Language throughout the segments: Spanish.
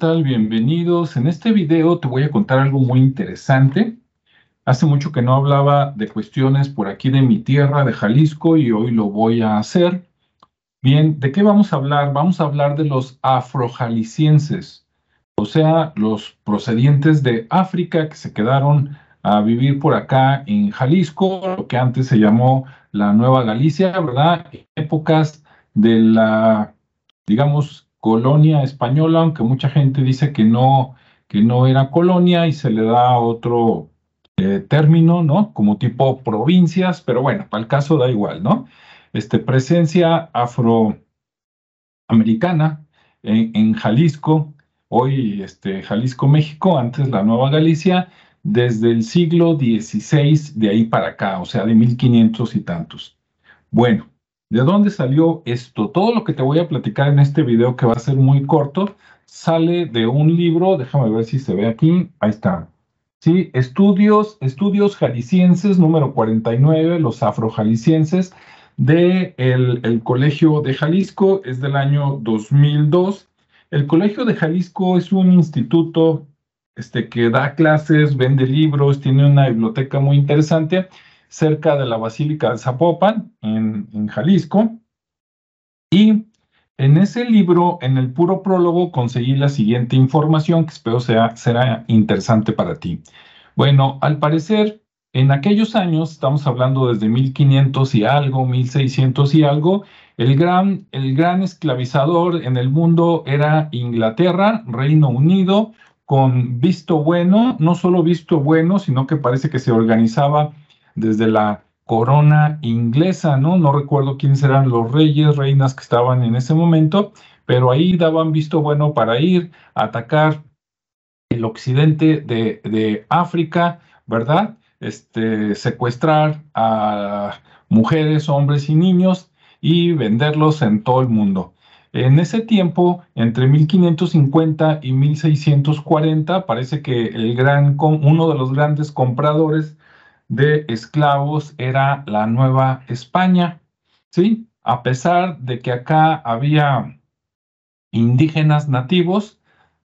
Bienvenidos. En este video te voy a contar algo muy interesante. Hace mucho que no hablaba de cuestiones por aquí de mi tierra, de Jalisco, y hoy lo voy a hacer. Bien, ¿de qué vamos a hablar? Vamos a hablar de los afrojaliscienses, o sea, los procedientes de África que se quedaron a vivir por acá en Jalisco, lo que antes se llamó la Nueva Galicia, ¿verdad? épocas de la, digamos, colonia española, aunque mucha gente dice que no, que no era colonia y se le da otro eh, término, ¿no? Como tipo provincias, pero bueno, para el caso da igual, ¿no? Este, presencia afroamericana en, Jalisco, hoy este, Jalisco, México, antes la Nueva Galicia, desde el siglo XVI de ahí para acá, o sea, de 1500 y tantos. Bueno, ¿de dónde salió esto? Todo lo que te voy a platicar en este video, que va a ser muy corto, sale de un libro, déjame ver si se ve aquí, ahí está. Sí, estudios, estudios jaliscienses número 49, los afrojaliscienses, del de el Colegio de Jalisco, es del año 2002. El Colegio de Jalisco es un instituto este, que da clases, vende libros, tiene una biblioteca muy interesante cerca de la Basílica de Zapopan, en, Jalisco. Y en ese libro, en el puro prólogo, conseguí la siguiente información que espero sea, será interesante para ti. Bueno, al parecer, en aquellos años, estamos hablando desde 1500 y algo, 1600 y algo, el gran, el gran esclavizador en el mundo era Inglaterra, Reino Unido, con visto bueno, no solo visto bueno, sino que parece que se organizaba desde la corona inglesa, ¿no? No recuerdo quiénes eran los reyes, reinas que estaban en ese momento, pero ahí daban visto bueno para ir a atacar el occidente de, África, ¿verdad? Este, secuestrar a mujeres, hombres y niños y venderlos en todo el mundo. En ese tiempo, entre 1550 y 1640, parece que el gran, uno de los grandes compradores de esclavos era la Nueva España, ¿sí? A pesar de que acá había indígenas nativos,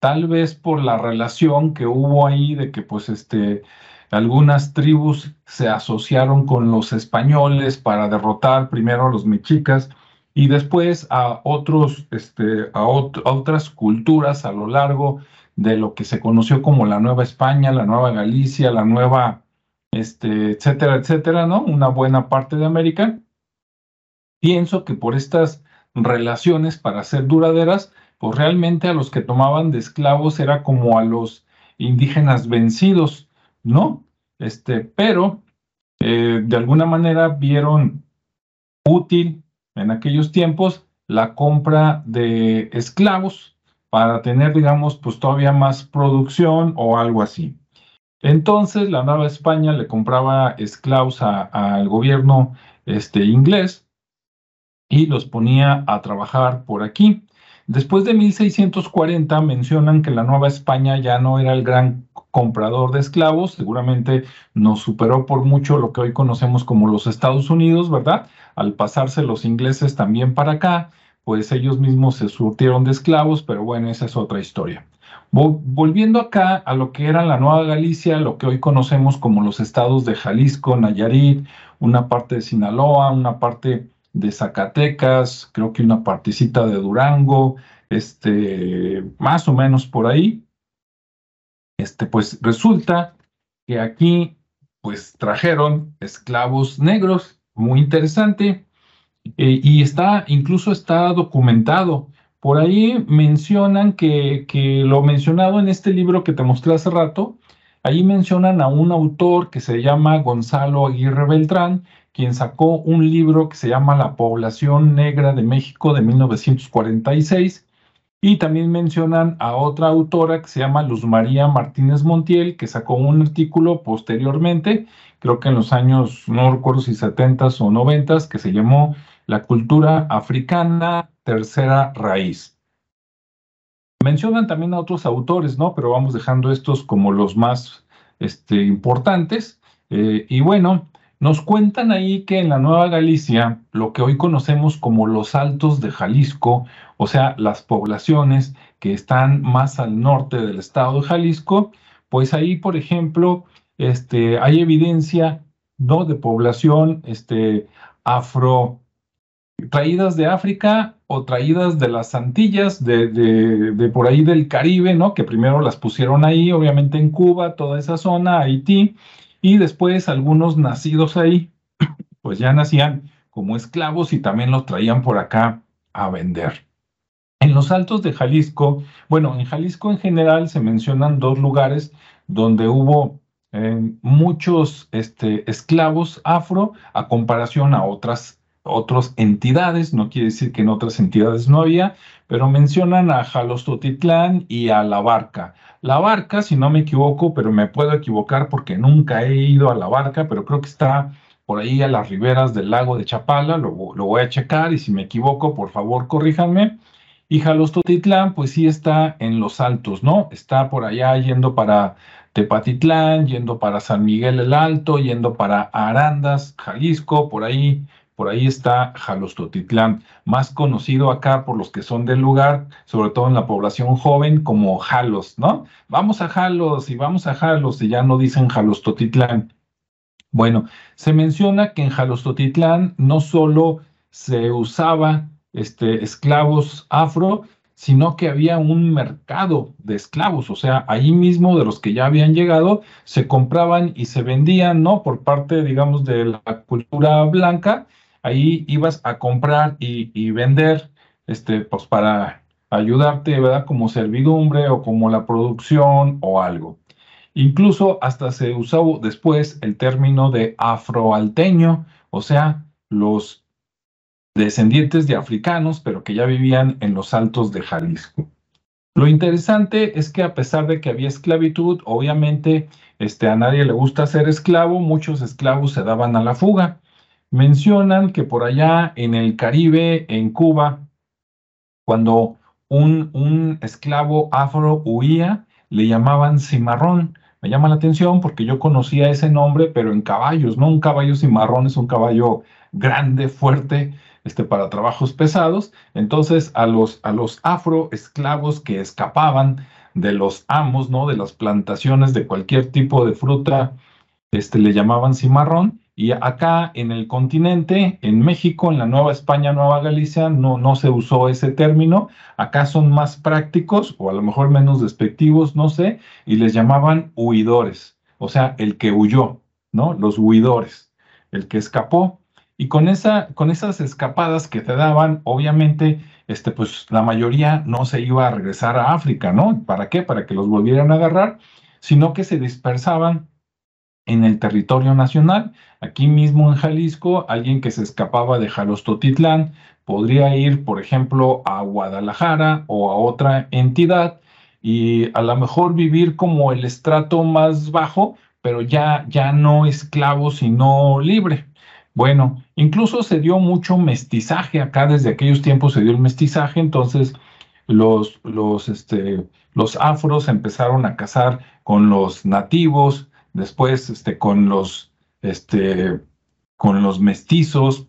tal vez por la relación que hubo ahí de que pues este algunas tribus se asociaron con los españoles para derrotar primero a los mexicas y después a, otros, este, a, otras culturas a lo largo de lo que se conoció como la Nueva España, la Nueva Galicia, la Nueva, este, etcétera, etcétera, ¿no? Una buena parte de América. Pienso que por estas relaciones, para ser duraderas, pues realmente a los que tomaban de esclavos era como a los indígenas vencidos, ¿no? Este, pero eh, de alguna manera vieron útil en aquellos tiempos la compra de esclavos para tener, digamos, pues todavía más producción o algo así. Entonces, la Nueva España le compraba esclavos al gobierno este, inglés y los ponía a trabajar por aquí. Después de 1640 mencionan que la Nueva España ya no era el gran comprador de esclavos, seguramente nos superó por mucho lo que hoy conocemos como los Estados Unidos, ¿verdad? Al pasarse los ingleses también para acá, pues ellos mismos se surtieron de esclavos, pero bueno, esa es otra historia. Volviendo acá a lo que era la Nueva Galicia, lo que hoy conocemos como los estados de Jalisco, Nayarit, una parte de Sinaloa, una parte de Zacatecas, creo que una partecita de Durango, este, más o menos por ahí este, pues resulta que aquí pues trajeron esclavos negros, muy interesante, eh, y está, incluso está documentado. Por ahí mencionan que, lo mencionado en este libro que te mostré hace rato, ahí mencionan a un autor que se llama Gonzalo Aguirre Beltrán, quien sacó un libro que se llama La población negra de México de 1946, y también mencionan a otra autora que se llama Luz María Martínez Montiel, que sacó un artículo posteriormente, creo que en los años, no recuerdo si 70 o 90, que se llamó La cultura africana, tercera raíz. Mencionan también a otros autores, ¿no? Pero vamos dejando estos como los más este, importantes. Eh, y bueno, Nos cuentan ahí que en la Nueva Galicia, lo que hoy conocemos como los Altos de Jalisco, o sea, las poblaciones que están más al norte del estado de Jalisco, pues ahí, por ejemplo, este, hay evidencia ¿no? de población este, afro traídas de África o traídas de las Antillas, de, de, por ahí del Caribe, ¿no? Que primero las pusieron ahí, obviamente en Cuba, toda esa zona, Haití, y después algunos nacidos ahí, pues ya nacían como esclavos y también los traían por acá a vender. En los altos de Jalisco, bueno, en Jalisco en general se mencionan dos lugares donde hubo eh, muchos este, esclavos afro a comparación a otras otras entidades, no quiere decir que en otras entidades no había, pero mencionan a Jalostotitlán y a La Barca. La Barca, si no me equivoco, pero me puedo equivocar porque nunca he ido a La Barca, pero creo que está por ahí a las riberas del lago de Chapala, lo, voy a checar y si me equivoco, por favor, corríjanme. Y Jalostotitlán, pues sí está en los altos, ¿no? Está por allá yendo para Tepatitlán, yendo para San Miguel el Alto, yendo para Arandas, Jalisco, por ahí por ahí está Jalostotitlán, más conocido acá por los que son del lugar, sobre todo en la población joven, como Jalos, ¿no? Vamos a Jalos y vamos a Jalos y ya no dicen Jalostotitlán. Bueno, se menciona que en Jalostotitlán no solo se usaba este, esclavos afro, sino que había un mercado de esclavos, o sea, ahí mismo de los que ya habían llegado, se compraban y se vendían, ¿no? Por parte, digamos, de la cultura blanca, ahí ibas a comprar y, vender, este, pues para ayudarte, ¿verdad? Como servidumbre o como la producción o algo. Incluso hasta se usó después el término de afroalteño, o sea, los descendientes de africanos, pero que ya vivían en los altos de Jalisco. Lo interesante es que a pesar de que había esclavitud, obviamente este, a nadie le gusta ser esclavo, muchos esclavos se daban a la fuga mencionan que por allá en el Caribe, en Cuba, cuando un, un esclavo afro huía, le llamaban cimarrón. Me llama la atención porque yo conocía ese nombre, pero en caballos, ¿no? Un caballo cimarrón es un caballo grande, fuerte, este, para trabajos pesados. Entonces, a los, a los afro esclavos que escapaban de los amos, ¿no? De las plantaciones de cualquier tipo de fruta, este, le llamaban cimarrón y acá en el continente, en México, en la Nueva España, Nueva Galicia, no, no se usó ese término. Acá son más prácticos o a lo mejor menos despectivos, no sé, y les llamaban huidores, o sea, el que huyó, ¿no? Los huidores, el que escapó. Y con, esa, con esas escapadas que te daban, obviamente, este, pues la mayoría no se iba a regresar a África, ¿no? ¿Para qué? Para que los volvieran a agarrar, sino que se dispersaban en el territorio nacional. Aquí mismo en Jalisco, alguien que se escapaba de Jalostotitlán podría ir, por ejemplo, a Guadalajara o a otra entidad y a lo mejor vivir como el estrato más bajo, pero ya, ya no esclavo, sino libre. Bueno, incluso se dio mucho mestizaje acá, desde aquellos tiempos se dio el mestizaje, entonces los, los, este, los afros empezaron a casar con los nativos, después este, con, los, este, con los mestizos,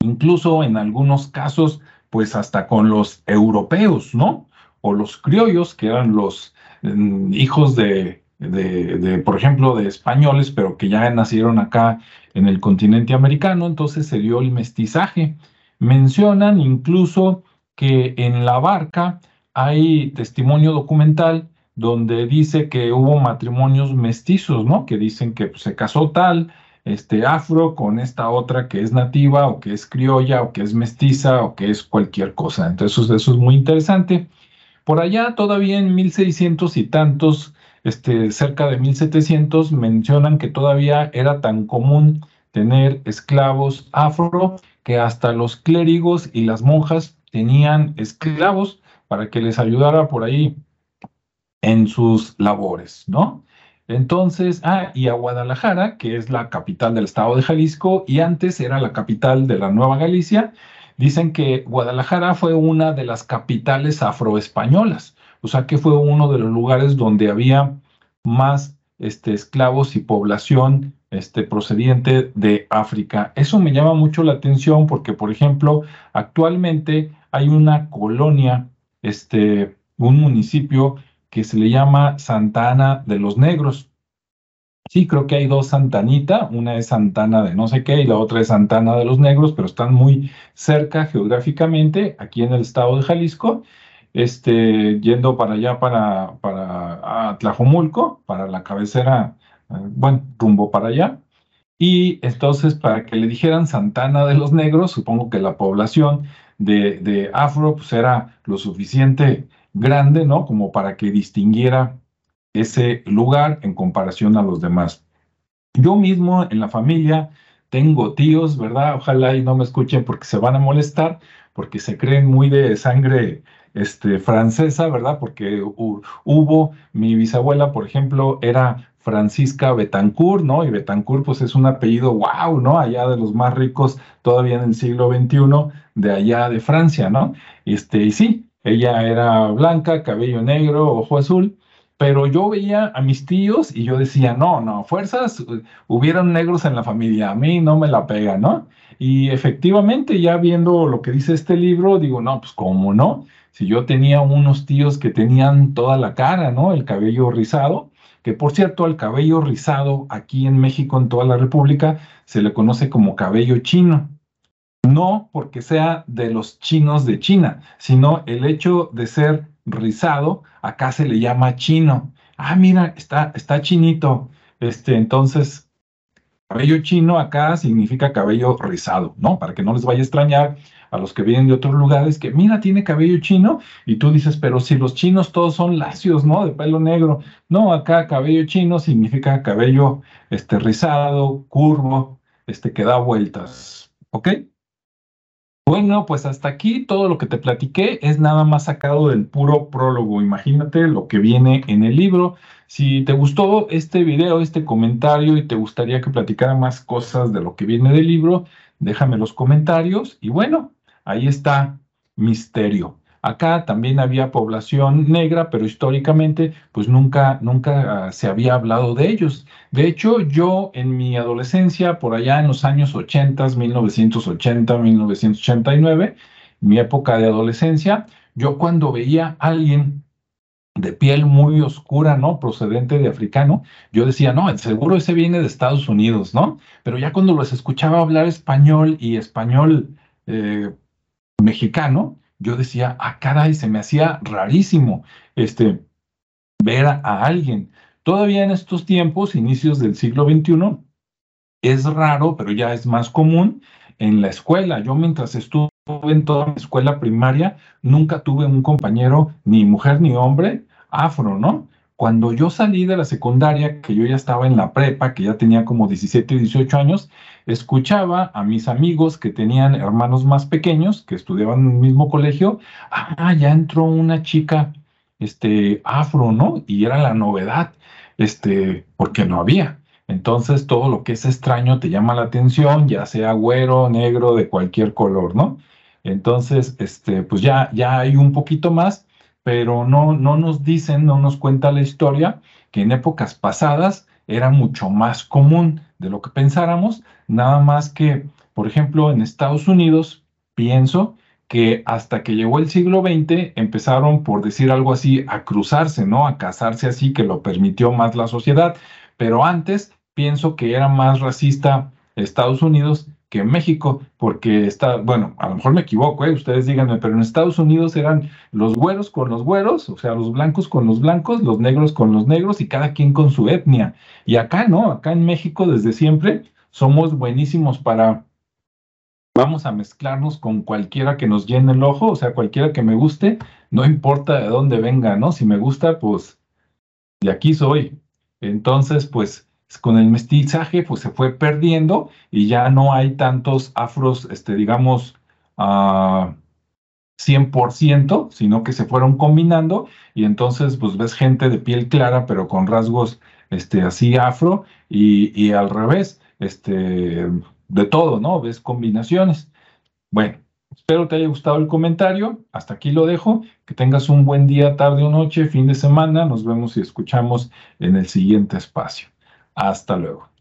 incluso en algunos casos, pues hasta con los europeos, ¿no? O los criollos, que eran los mm, hijos de, de, de, por ejemplo, de españoles, pero que ya nacieron acá en el continente americano, entonces se dio el mestizaje. Mencionan incluso que en la barca hay testimonio documental donde dice que hubo matrimonios mestizos, ¿no? Que dicen que pues, se casó tal, este afro con esta otra que es nativa o que es criolla o que es mestiza o que es cualquier cosa. Entonces eso es muy interesante. Por allá todavía en 1600 y tantos, este, cerca de 1700, mencionan que todavía era tan común tener esclavos afro que hasta los clérigos y las monjas tenían esclavos para que les ayudara por ahí en sus labores, ¿no? Entonces, ah, y a Guadalajara, que es la capital del estado de Jalisco y antes era la capital de la Nueva Galicia, dicen que Guadalajara fue una de las capitales afroespañolas, o sea que fue uno de los lugares donde había más este, esclavos y población este, procediente de África. Eso me llama mucho la atención porque, por ejemplo, actualmente hay una colonia, este, un municipio que se le llama Santa Ana de los Negros. Sí, creo que hay dos Santanita, una es Santana de no sé qué y la otra es Santana de los Negros, pero están muy cerca geográficamente, aquí en el estado de Jalisco, este, yendo para allá, para, para Tlajomulco, para la cabecera, eh, bueno, rumbo para allá. Y entonces, para que le dijeran Santana de los Negros, supongo que la población de, de Afro pues era lo suficiente grande, ¿no? Como para que distinguiera ese lugar en comparación a los demás. Yo mismo en la familia tengo tíos, ¿verdad? Ojalá y no me escuchen porque se van a molestar, porque se creen muy de sangre este, francesa, ¿verdad? Porque hubo, mi bisabuela, por ejemplo, era Francisca Betancourt, ¿no? Y Betancourt, pues es un apellido, wow, ¿no? Allá de los más ricos todavía en el siglo XXI, de allá de Francia, ¿no? Este, y sí, ella era blanca, cabello negro, ojo azul, pero yo veía a mis tíos y yo decía, no, no, fuerzas, hubieron negros en la familia, a mí no me la pega, ¿no? Y efectivamente, ya viendo lo que dice este libro, digo, no, pues cómo no, si yo tenía unos tíos que tenían toda la cara, ¿no? El cabello rizado, que por cierto, al cabello rizado aquí en México, en toda la República, se le conoce como cabello chino. No porque sea de los chinos de China, sino el hecho de ser rizado, acá se le llama chino. Ah, mira, está, está chinito. Este, entonces, cabello chino acá significa cabello rizado, ¿no? Para que no les vaya a extrañar a los que vienen de otros lugares que, mira, tiene cabello chino, y tú dices, pero si los chinos todos son lacios, ¿no? De pelo negro. No, acá cabello chino significa cabello este, rizado, curvo, este, que da vueltas, ¿ok? Bueno, pues hasta aquí todo lo que te platiqué es nada más sacado del puro prólogo. Imagínate lo que viene en el libro. Si te gustó este video, este comentario y te gustaría que platicara más cosas de lo que viene del libro, déjame los comentarios y bueno, ahí está Misterio. Acá también había población negra, pero históricamente pues nunca, nunca ah, se había hablado de ellos. De hecho, yo en mi adolescencia, por allá en los años 80, 1980, 1989, mi época de adolescencia, yo cuando veía a alguien de piel muy oscura, ¿no? Procedente de africano, yo decía, no, seguro ese viene de Estados Unidos, ¿no? Pero ya cuando los escuchaba hablar español y español eh, mexicano, yo decía, ah, caray, se me hacía rarísimo este, ver a, alguien. Todavía en estos tiempos, inicios del siglo XXI, es raro, pero ya es más común en la escuela. Yo mientras estuve en toda mi escuela primaria, nunca tuve un compañero, ni mujer ni hombre, afro, ¿no? Cuando yo salí de la secundaria, que yo ya estaba en la prepa, que ya tenía como 17 y 18 años, escuchaba a mis amigos que tenían hermanos más pequeños, que estudiaban en el mismo colegio, ah, ya entró una chica, este, afro, ¿no? Y era la novedad, este, porque no había. Entonces todo lo que es extraño te llama la atención, ya sea güero, negro, de cualquier color, ¿no? Entonces, este, pues ya, ya hay un poquito más, pero no, no nos dicen, no nos cuenta la historia que en épocas pasadas era mucho más común de lo que pensáramos, nada más que, por ejemplo, en Estados Unidos, pienso que hasta que llegó el siglo XX empezaron, por decir algo así, a cruzarse, ¿no? A casarse así, que lo permitió más la sociedad, pero antes pienso que era más racista Estados Unidos que México, porque está, bueno, a lo mejor me equivoco, ¿eh? ustedes díganme, pero en Estados Unidos eran los güeros con los güeros, o sea, los blancos con los blancos, los negros con los negros y cada quien con su etnia. Y acá no, acá en México desde siempre somos buenísimos para, vamos a mezclarnos con cualquiera que nos llene el ojo, o sea, cualquiera que me guste, no importa de dónde venga, ¿no? Si me gusta, pues de aquí soy. Entonces, pues con el mestizaje pues se fue perdiendo y ya no hay tantos afros, este, digamos, uh, 100%, sino que se fueron combinando y entonces pues ves gente de piel clara pero con rasgos este, así afro y, y al revés, este, de todo, ¿no? Ves combinaciones. Bueno, espero te haya gustado el comentario, hasta aquí lo dejo, que tengas un buen día, tarde o noche, fin de semana, nos vemos y escuchamos en el siguiente espacio. Hasta luego.